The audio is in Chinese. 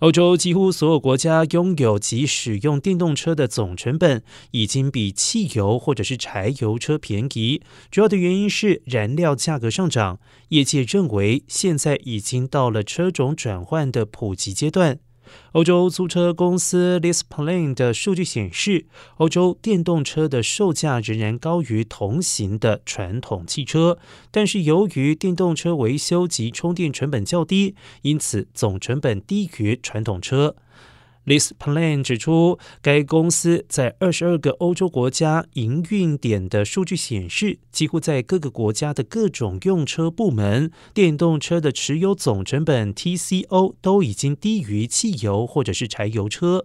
欧洲几乎所有国家拥有及使用电动车的总成本已经比汽油或者是柴油车便宜，主要的原因是燃料价格上涨。业界认为，现在已经到了车种转换的普及阶段。欧洲租车公司 l i s p l a n 的数据显示，欧洲电动车的售价仍然高于同型的传统汽车，但是由于电动车维修及充电成本较低，因此总成本低于传统车。This Plan 指出，该公司在二十二个欧洲国家营运点的数据显示，几乎在各个国家的各种用车部门，电动车的持有总成本 TCO 都已经低于汽油或者是柴油车。